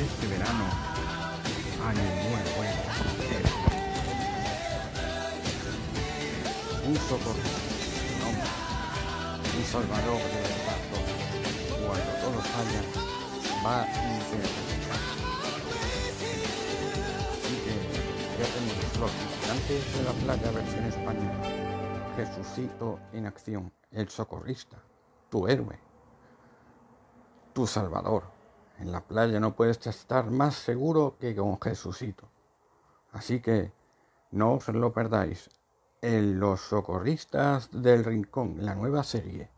este verano. Año nuevo un socorrista, un hombre, un salvador de verdad cuando todos fallan. Va a interpretar así que ya tenemos los visitantes de la playa versión española. Jesucito en acción el socorrista tu héroe tu salvador en la playa no puedes estar más seguro que con Jesucito. Así que no os lo perdáis. En Los Socorristas del Rincón, la nueva serie.